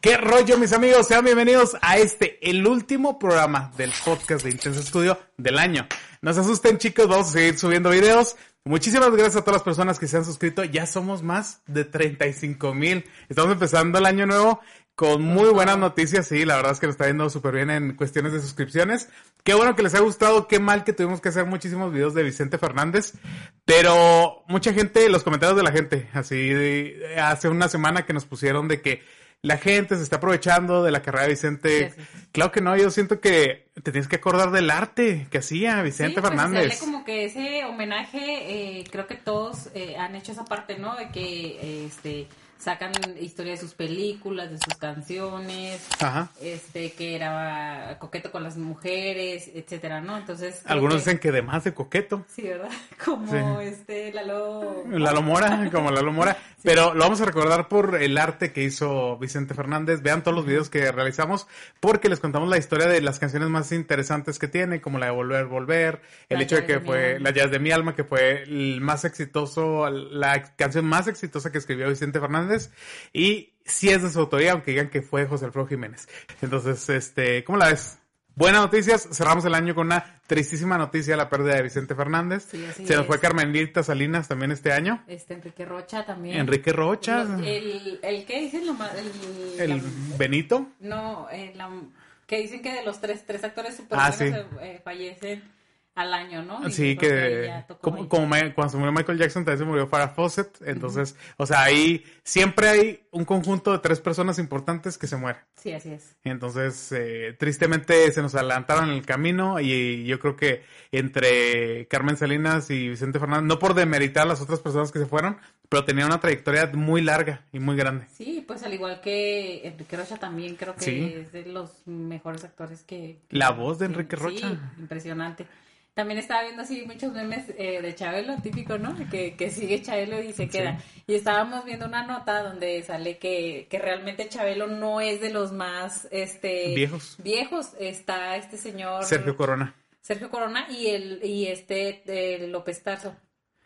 ¿Qué rollo, mis amigos? Sean bienvenidos a este, el último programa del podcast de Intenso Estudio del año. No se asusten, chicos, vamos a seguir subiendo videos. Muchísimas gracias a todas las personas que se han suscrito. Ya somos más de 35 mil. Estamos empezando el año nuevo con muy buenas noticias. Sí, la verdad es que nos está yendo súper bien en cuestiones de suscripciones. Qué bueno que les ha gustado. Qué mal que tuvimos que hacer muchísimos videos de Vicente Fernández. Pero mucha gente, los comentarios de la gente, así hace una semana que nos pusieron de que la gente se está aprovechando de la carrera de Vicente. Claro que no, yo siento que te tienes que acordar del arte que hacía Vicente sí, pues, Fernández. como que ese homenaje, eh, creo que todos eh, han hecho esa parte, ¿no? De que este sacan historia de sus películas, de sus canciones, este que era coqueto con las mujeres, etcétera, ¿no? Entonces algunos dicen que de más de coqueto. Sí, ¿verdad? Como este Lalo Lalo Mora, como Lalo Mora, pero lo vamos a recordar por el arte que hizo Vicente Fernández. Vean todos los videos que realizamos porque les contamos la historia de las canciones más interesantes que tiene, como la de Volver Volver, el hecho de que fue La Jazz de mi alma que fue el más exitoso, la canción más exitosa que escribió Vicente Fernández y si es de su autoría, aunque digan que fue José Alfredo Jiménez. Entonces, este, ¿cómo la ves? Buenas noticias, cerramos el año con una tristísima noticia, la pérdida de Vicente Fernández. Se nos fue Carmelita Salinas también este año. Este, Enrique Rocha también. Enrique Rocha. el, el, ¿qué dicen? El, el Benito. No, eh, que dicen que de los tres, tres actores super ah, eh, fallecen al año, ¿no? sí, que, como, cuando se murió Michael Jackson también se murió Farah Fawcett, entonces, o sea, ahí siempre hay un conjunto de tres personas importantes que se mueren. Sí, así es. Entonces, eh, tristemente se nos adelantaron en el camino y yo creo que entre Carmen Salinas y Vicente Fernández, no por demeritar a las otras personas que se fueron, pero tenía una trayectoria muy larga y muy grande. Sí, pues al igual que Enrique Rocha también creo que es de los mejores actores que... La voz de Enrique Rocha. Sí, impresionante. También estaba viendo así muchos memes eh, de Chabelo, típico, ¿no? Que, que sigue Chabelo y se queda. Y estábamos viendo una nota donde sale que, que realmente Chabelo no es de los más este viejos. Viejos. Está este señor Sergio Corona. Sergio Corona y el y este López Tarso.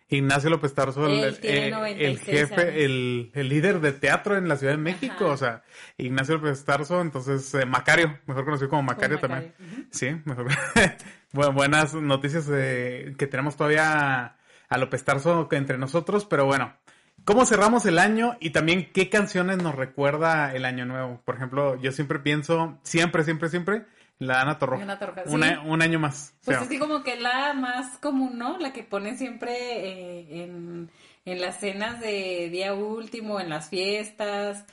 Ignacio López Tarso, el, eh, jefe, el, líder de teatro en la Ciudad de México, o sea, Ignacio López Tarso, entonces eh, Macario, mejor conocido como Macario, también. Sí, mejor. bueno, buenas noticias que tenemos todavía a López Tarso entre nosotros, pero bueno, ¿cómo cerramos el año y también qué canciones nos recuerda el año nuevo? Por ejemplo, yo siempre pienso, siempre, siempre, siempre, la Ana Torroja. un año más. Pues así como que la más común, ¿no? La que ponen siempre eh, en en las cenas de día último, en las fiestas,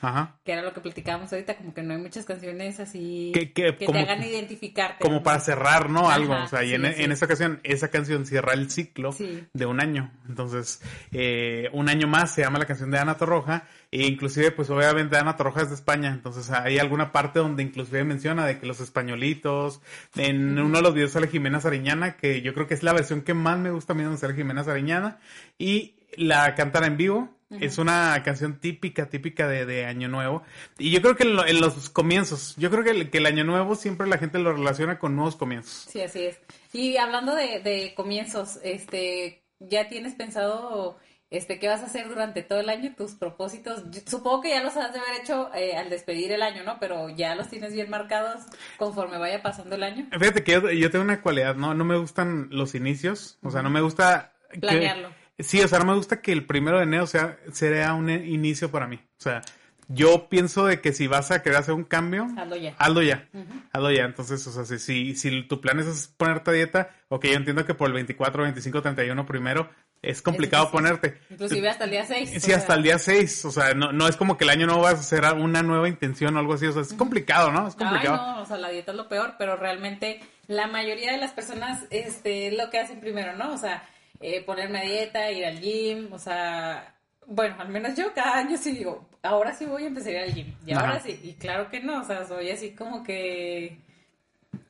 que era lo que platicábamos ahorita, como que no hay muchas canciones así que, te hagan identificarte. Como para cerrar, ¿no? Algo, o sea, y en, esta ocasión, esa canción cierra el ciclo de un año. Entonces, eh, un año más se llama la canción de Ana Torroja, e inclusive, pues obviamente Ana Torroja es de España, entonces hay alguna parte donde inclusive menciona de que los españolitos, en uno de los videos sale Jimena Sariñana, que yo creo que es la versión que más me gusta a mí donde sale Jimena Sariñana, y la cantan en vivo. Es una canción típica, típica de, Año Nuevo. Y yo creo que en, los comienzos, yo creo que el, Año Nuevo siempre la gente lo relaciona con nuevos comienzos. Sí, así es. Y hablando de, comienzos, este, ¿ya tienes pensado este, qué vas a hacer durante todo el año, tus propósitos? supongo que ya los has de haber hecho eh, al despedir el año, ¿no? Pero ya los tienes bien marcados conforme vaya pasando el año. Fíjate que yo, tengo una cualidad, ¿no? No me gustan los inicios, o sea, no me gusta... Planearlo. Sí, o sea, no me gusta que el primero de enero sea, sea un inicio para mí. O sea, yo pienso de que si vas a querer hacer un cambio, hazlo ya. Hazlo ya. Hazlo ya. Entonces, o sea, si, si, tu plan es ponerte a dieta, ok, yo entiendo que por el 24, 25, 31 primero es complicado ponerte. Inclusive hasta el día 6. Sí, hasta el día 6. O sea, no, no es como que el año no vas a hacer una nueva intención o algo así. O sea, es complicado, ¿no? Es complicado. Ay, no, o sea, la dieta es lo peor, pero realmente la mayoría de las personas, este, lo que hacen primero, ¿no? O sea, eh, ponerme a dieta, ir al gym, o sea, bueno, al menos yo cada año sí digo, ahora sí voy a empezar a ir al gym, y ahora sí, y claro que no, o sea, soy así como que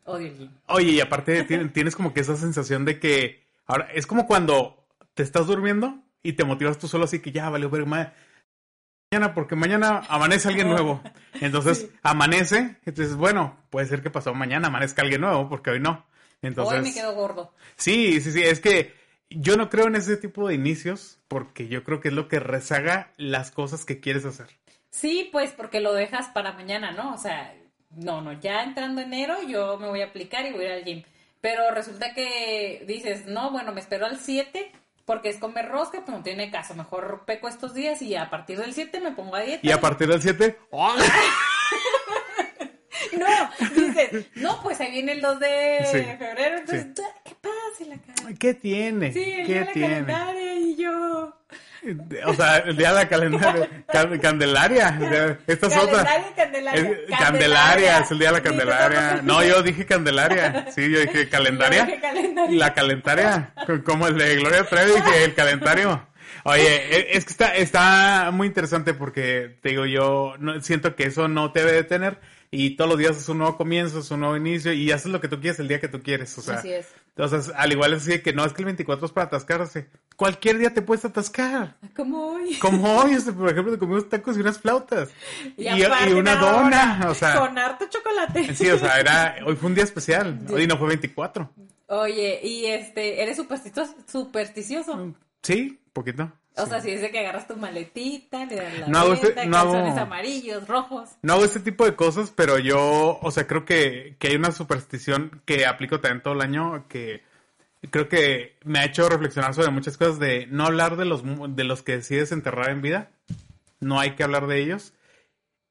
odio el gym. Oye, y aparte tienes como que esa sensación de que, ahora, es como cuando te estás durmiendo y te motivas tú solo así que ya, vale, ver mañana, porque mañana amanece alguien nuevo. Entonces, amanece, entonces, bueno, puede ser que pasado mañana amanezca alguien nuevo, porque hoy no. Entonces, hoy me quedo gordo. Sí, sí, sí, es que yo no creo en ese tipo de inicios porque yo creo que es lo que rezaga las cosas que quieres hacer. Sí, pues porque lo dejas para mañana, ¿no? O sea, no, no, ya entrando enero yo me voy a aplicar y voy a ir al gym. Pero resulta que dices, no, bueno, me espero al 7 porque es comer rosca, pues no tiene caso. Mejor peco estos días y a partir del 7 me pongo a dieta. Y a partir del 7, No, dices, no, pues ahí viene el 2 de Sí, febrero, entonces, sí. ¿Qué pasa? La cara? ¿qué tiene? Sí, el ¿Qué día de la tiene? calendaria y yo. O sea, el día de la calendaria, can- Candelaria. Esta es otra. Candelaria. Es- Candelaria, es el día de la Candelaria. No, yo dije Candelaria. Sí, yo dije calendaria. Yo dije calendaria. La calentaria. co- Como el de Gloria Trevi, dije el calendario. Oye, e- es que está, está muy interesante porque, te digo, yo no, siento que eso no te debe detener y todos los días es un nuevo comienzo, es un nuevo inicio y haces lo que tú quieres el día que tú quieres. O sea, Así es. Entonces, al igual es que no es que el 24 es para atascarse. Cualquier día te puedes atascar. Como hoy. Como hoy, este, por ejemplo, te comimos tacos y unas flautas. Y, una dona. O sea, Con harto chocolate. sí, o sea, era, hoy fue un día especial. Hoy no fue 24. Oye, y este, ¿eres supersticioso? supersticioso? Sí, poquito. O sí. sea, si es de que agarras tu maletita, le das la No hago este- vuelta, no hago- amarillos, rojos. No hago este tipo de cosas, pero yo, o sea, creo que, que hay una superstición que aplico también todo el año que creo que me ha hecho reflexionar sobre muchas cosas de no hablar de los, de los que decides enterrar en vida. No hay que hablar de ellos.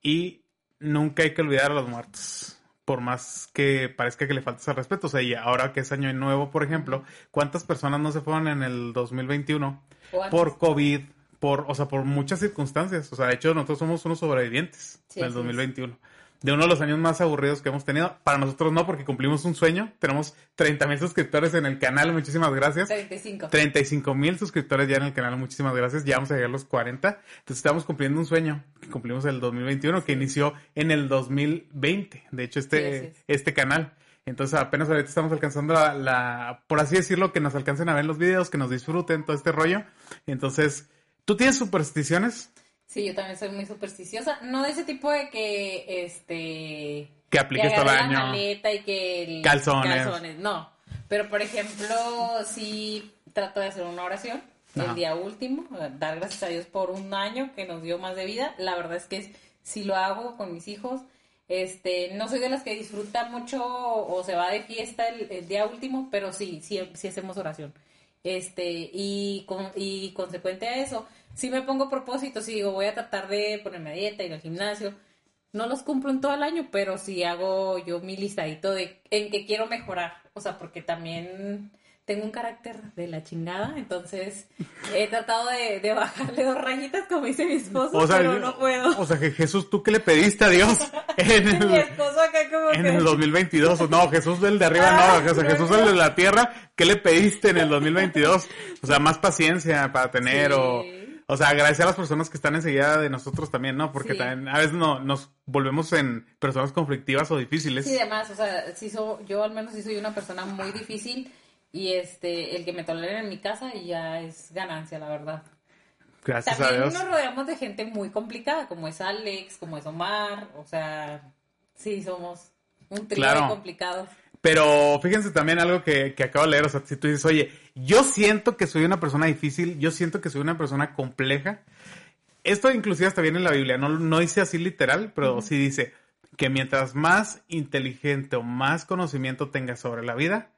Y nunca hay que olvidar a los muertos. Por más que parezca que le faltes al respeto. O sea, y ahora que es año nuevo, por ejemplo, ¿cuántas personas no se fueron en el 2021 O antes. Por COVID? Por, o sea, por muchas circunstancias. O sea, de hecho, nosotros somos unos sobrevivientes Sí, del así es. 2021. De uno de los años más aburridos que hemos tenido. Para nosotros no, porque cumplimos un sueño. Tenemos 30 mil suscriptores en el canal. Muchísimas gracias. 35. 35 mil suscriptores ya en el canal, muchísimas gracias. Ya vamos a llegar a los 40. Entonces estamos cumpliendo un sueño que cumplimos el 2021, que inició en el 2020. De hecho, Sí, este, este canal. Entonces apenas ahorita estamos alcanzando la, la- por así decirlo, que nos alcancen a ver los videos, que nos disfruten todo este rollo. Entonces, ¿tú tienes supersticiones Sí, yo también soy muy supersticiosa. No de ese tipo de que, este... que apliques todo el agarre la año? maleta y que... el- Calzones. no. Pero, por ejemplo, sí trato de hacer una oración Ajá. el día último, dar gracias a Dios por un año que nos dio más de vida. La verdad es que sí lo hago con mis hijos. Este, no soy de las que disfruta mucho o se va de fiesta el, día último, pero sí, sí, sí hacemos oración. Este, y, con, y consecuente a eso, sí me pongo propósitos y digo, voy a tratar de ponerme a dieta, ir al gimnasio. No los cumplo en todo el año, pero sí hago yo mi listadito de en que quiero mejorar. O sea, porque también tengo un carácter de la chingada, entonces he tratado de, de bajarle dos rayitas, como dice mi esposo, O sea, pero no puedo. O sea, que Jesús, ¿tú qué le pediste a Dios en mi el, esposo acá como en que... el 2022? No, Jesús del de arriba Ah, no, o sea, no, Jesús no. el de la tierra, ¿qué le pediste en el 2022? O sea, más paciencia para tener Sí. o... O sea, agradecer a las personas que están enseguida de nosotros también, ¿no? Porque Sí. también a veces no, nos volvemos en personas conflictivas o difíciles. Sí, además, o sea, sí so- yo al menos sí soy una persona muy difícil y este, el que me toleren en mi casa ya es ganancia, la verdad. Gracias a También Dios. nos rodeamos de gente muy complicada, como es Alex, como es Omar, o sea, sí, somos un trío Claro. de complicados. Pero fíjense también algo que, que acabo de leer, o sea, si tú dices, oye, yo siento que soy una persona difícil, yo siento que soy una persona compleja. Esto inclusive hasta viene en la Biblia, no, no dice así literal, pero sí dice que mientras más inteligente o más conocimiento tengas sobre la vida,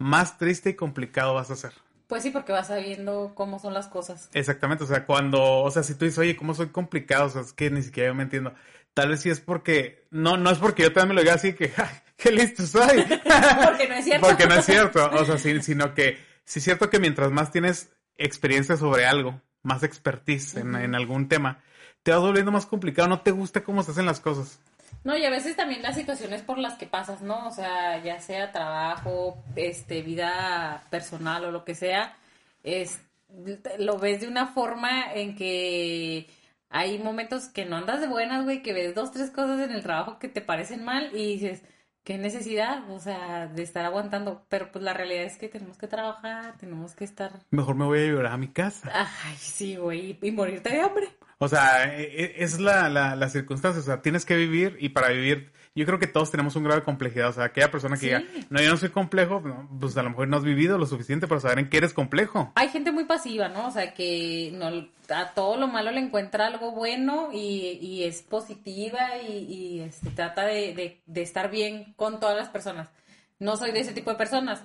más triste y complicado vas a ser. Pues sí, porque vas sabiendo cómo son las cosas. Exactamente, o sea, cuando, o sea, si tú dices, oye, ¿cómo soy complicado? O sea, es que ni siquiera yo me entiendo. Tal vez sí es porque, no, no es porque yo también me lo diga así que, ¡ay, qué listo soy! Porque no es cierto. Porque no es cierto, o sea, sí, sino que sí es cierto que mientras más tienes experiencia sobre algo, más expertise en, en algún tema, te vas volviendo más complicado, no te gusta cómo se hacen las cosas. No, y a veces también las situaciones por las que pasas, ¿no? O sea, ya sea trabajo, este, vida personal o lo que sea, es, lo ves de una forma en que hay momentos que no andas de buenas, güey, que ves dos, tres cosas en el trabajo que te parecen mal y dices, qué necesidad, o sea, de estar aguantando. Pero pues la realidad es que tenemos que trabajar, tenemos que estar... Mejor me voy a llorar a mi casa. Ay, sí, güey, y morirte de hambre. O sea, e- e- es la, la, la circunstancia, o sea, tienes que vivir y para vivir yo creo que todos tenemos un grado de complejidad. O sea, aquella persona que diga, no, yo no soy complejo, pues a lo mejor no has vivido lo suficiente para saber en qué eres complejo. Hay gente muy pasiva, ¿no? O sea, que no, a todo lo malo le encuentra algo bueno y, es positiva y, este, trata de, estar bien con todas las personas. No soy de ese tipo de personas,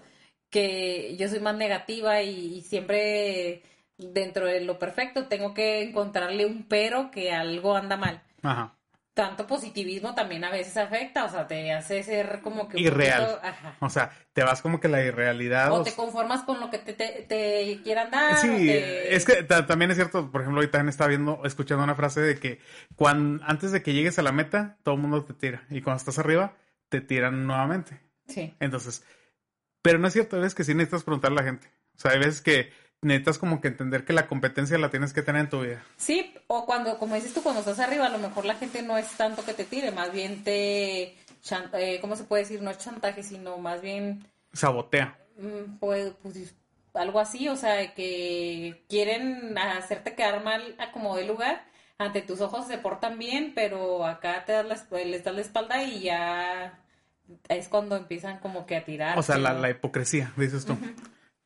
que yo soy más negativa y siempre dentro de lo perfecto tengo que encontrarle un pero que algo anda mal. Ajá tanto positivismo también a veces afecta, o sea, te hace ser como que... Irreal. O sea, te vas como que la irrealidad. O, te conformas con lo que te, te, quieran dar. Sí, es que también es cierto, por ejemplo, ahorita estaba viendo, escuchando una frase de que cuando, antes de que llegues a la meta, todo el mundo te tira. Y cuando estás arriba, te tiran nuevamente. Sí. Entonces, pero no es cierto, veces que sí necesitas preguntar a la gente. O sea, hay veces que necesitas como que entender que la competencia la tienes que tener en tu vida. Sí, o cuando, como dices tú, cuando estás arriba, a lo mejor la gente no es tanto que te tire, más bien te, eh, ¿cómo se puede decir? No es chantaje, sino más bien... Sabotea. Mm, pues, pues, algo así, o sea, que quieren hacerte quedar mal a como de lugar. Ante tus ojos se portan bien, pero acá te das la, les das la espalda y ya es cuando empiezan como que a tirar. O sea, la, la, hipocresía, dices tú.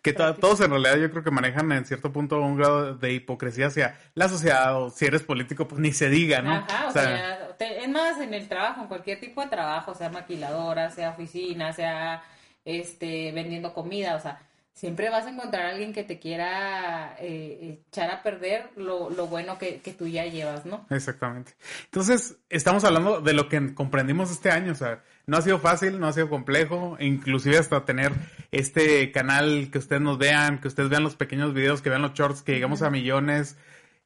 Que todos en realidad yo creo que manejan en cierto punto un grado de hipocresía hacia la sociedad o si eres político, pues ni se diga, ¿no? Ajá, o, sea, es más en el trabajo, en cualquier tipo de trabajo, sea maquiladora, sea oficina, sea este vendiendo comida, o sea, siempre vas a encontrar a alguien que te quiera eh, echar a perder lo, lo bueno que, que, tú ya llevas, ¿no? Exactamente. Entonces, estamos hablando de lo que comprendimos este año, o sea, no ha sido fácil, no ha sido complejo, inclusive hasta tener este canal que ustedes nos vean, que ustedes vean los pequeños videos, que vean los shorts, que llegamos a millones.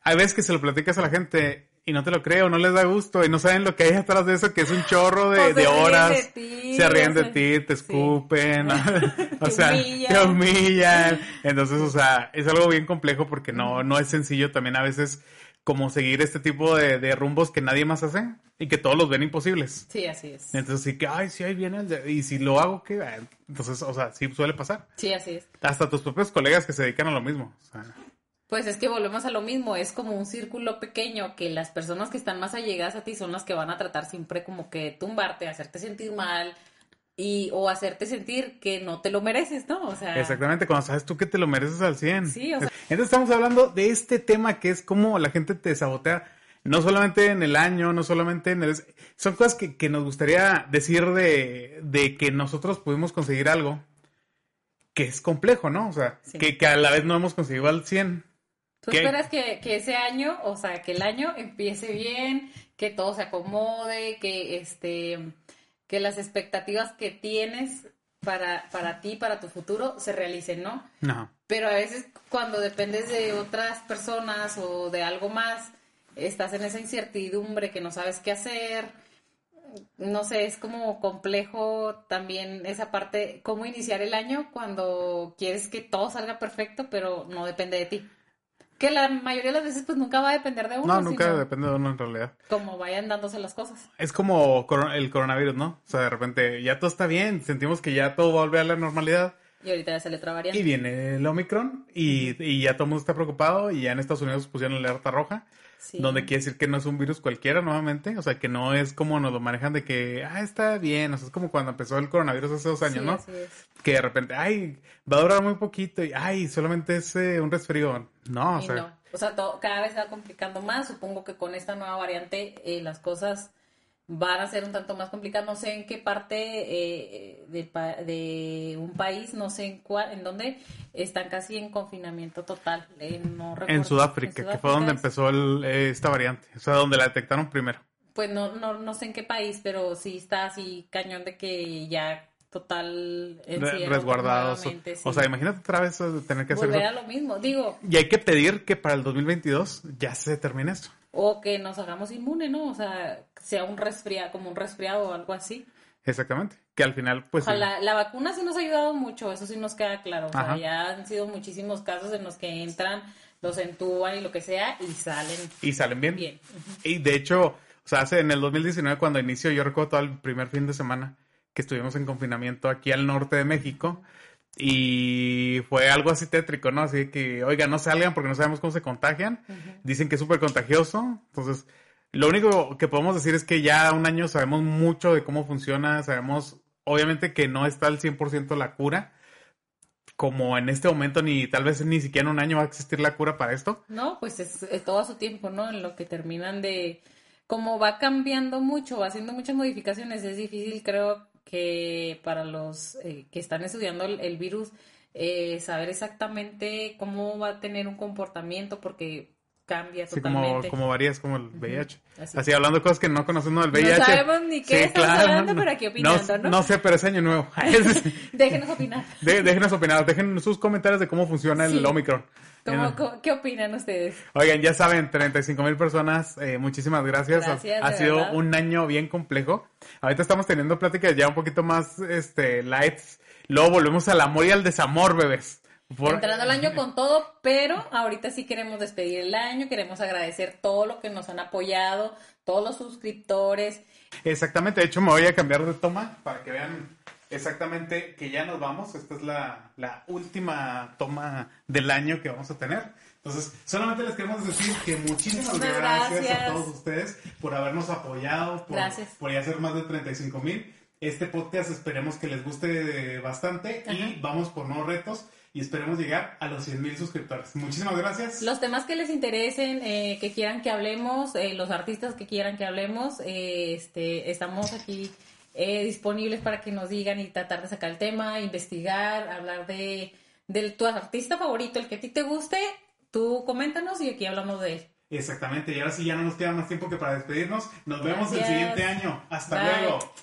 Hay veces que se lo platicas a la gente y no te lo creo, no les da gusto y no saben lo que hay atrás de eso, que es un chorro de, de horas. se ríen de ti, te escupen, o sea, te humillan. Entonces, o sea, es algo bien complejo porque no, no es sencillo también a veces como seguir este tipo de, de rumbos que nadie más hace y que todos los ven imposibles. Sí, así es. Entonces sí que, ay, sí, ahí viene el y si lo hago, ¿qué? Entonces, o sea, sí suele pasar. Sí, así es. Hasta tus propios colegas que se dedican a lo mismo. O sea, pues es que volvemos a lo mismo, es como un círculo pequeño que las personas que están más allegadas a ti son las que van a tratar siempre como que tumbarte, hacerte sentir mal y o hacerte sentir que no te lo mereces, ¿no? O sea, Exactamente, cuando sabes tú que te lo mereces al 100. Sí, o sea, Entonces estamos hablando de este tema que es cómo la gente te sabotea no solamente en el año, no solamente en el... Son cosas que, que nos gustaría decir de, de, que nosotros pudimos conseguir algo que es complejo, ¿no? O sea, que, que, a la vez no hemos conseguido al 100. Tú esperas que, ese año, o sea, que el año empiece bien, que todo se acomode, que este, que las expectativas que tienes para, para ti, para tu futuro, se realicen, ¿no? No. Pero a veces cuando dependes de otras personas o de algo más, estás en esa incertidumbre que no sabes qué hacer. No sé, es como complejo también esa parte, cómo iniciar el año cuando quieres que todo salga perfecto, pero no depende de ti. Que la mayoría de las veces pues nunca va a depender de uno. No, nunca depende de uno en realidad. Como vayan dándose las cosas. Es como el coronavirus, ¿no? O sea, de repente ya todo está bien, sentimos que ya todo va a volver a la normalidad. Y ahorita ya sale otra variante. Y viene el Omicron y, y ya todo el mundo está preocupado y ya en Estados Unidos pusieron la alerta roja. Donde quiere decir que no es un virus cualquiera nuevamente, o sea, que no es como nos lo manejan de que, ah, está bien, o sea, es como cuando empezó el coronavirus hace dos años, ¿no? Que de repente, ay, va a durar muy poquito y, ay, solamente es eh, un resfriado. No, o sea. O sea, cada vez se va complicando más, supongo que con esta nueva variante eh, las cosas van a ser un tanto más complicadas. No sé en qué parte eh, de, de, un país, no sé en cuál, en dónde están casi en confinamiento total. Eh, en, Sudáfrica, que fue donde empezó esta variante, o sea, donde la detectaron primero. Pues no, no, no sé en qué país, pero sí está así cañón de que ya total resguardados. O sea, imagínate otra vez tener que hacer Volver a lo mismo, digo. Y hay que pedir que para el 2022 ya se termine esto. O que nos hagamos inmune, ¿no? O sea, sea un resfriado, como un resfriado o algo así. Exactamente. Que al final, pues. la vacuna sí nos ha ayudado mucho, eso sí nos queda claro. O sea, ya han sido muchísimos casos en los que entran, los entuban y lo que sea, y salen. Y salen bien. Bien. Y de hecho, o sea, hace en el 2019, cuando inició, yo recuerdo todo el primer fin de semana que estuvimos en confinamiento aquí al norte de México. Y fue algo así tétrico, ¿no? Así que, oiga, no salgan porque no sabemos cómo se contagian. Dicen que es súper contagioso. Entonces, Lo único que podemos decir es que ya un año sabemos mucho de cómo funciona, sabemos obviamente que no está al 100% la cura, como en este momento ni tal vez ni siquiera en un año va a existir la cura para esto. No, pues es, es todo a su tiempo, ¿no? En lo que terminan de, como va cambiando mucho, va haciendo muchas modificaciones, es difícil creo que para los eh, que están estudiando el, virus eh, saber exactamente cómo va a tener un comportamiento porque cambia Sí, como, totalmente. como varías como el VIH. así. Así. hablando de cosas que no conocemos del VIH. No sabemos ni qué estamos hablando, pero aquí opinando, ¿no? No sé, pero es año nuevo. Déjenos opinar. De- déjenos opinar, dejen sus comentarios de cómo funciona el Sí. Omicron. ¿Cómo- Eh, cómo- ¿Qué opinan ustedes? Oigan, ya saben, 35 mil personas, eh, muchísimas gracias. Gracias, ha sido verdad. un año bien complejo. Ahorita estamos teniendo pláticas ya un poquito más este, lights. Luego volvemos al amor y al desamor, bebés. Por- Entrando al año con todo, pero ahorita sí queremos despedir el año, queremos agradecer todo lo que nos han apoyado, todos los suscriptores. Exactamente, de hecho me voy a cambiar de toma para que vean exactamente que ya nos vamos. Esta es la, la última toma del año que vamos a tener. Entonces, solamente les queremos decir que muchísimas gracias, a todos ustedes por habernos apoyado, por, Gracias. por ya ser más de 35 mil. Este podcast esperemos que les guste bastante y vamos por nuevos retos y esperemos llegar a los 100 mil suscriptores. Muchísimas gracias. Los temas que les interesen, eh, que quieran que hablemos, eh, los artistas que quieran que hablemos, eh, este, estamos aquí disponibles para que nos digan y tratar de sacar el tema, investigar, hablar de, de tu artista favorito, el que a ti te guste, tú coméntanos y aquí hablamos de él. Exactamente, y ahora sí ya no nos queda más tiempo que para despedirnos. Nos vemos el siguiente año. Hasta Bye. luego.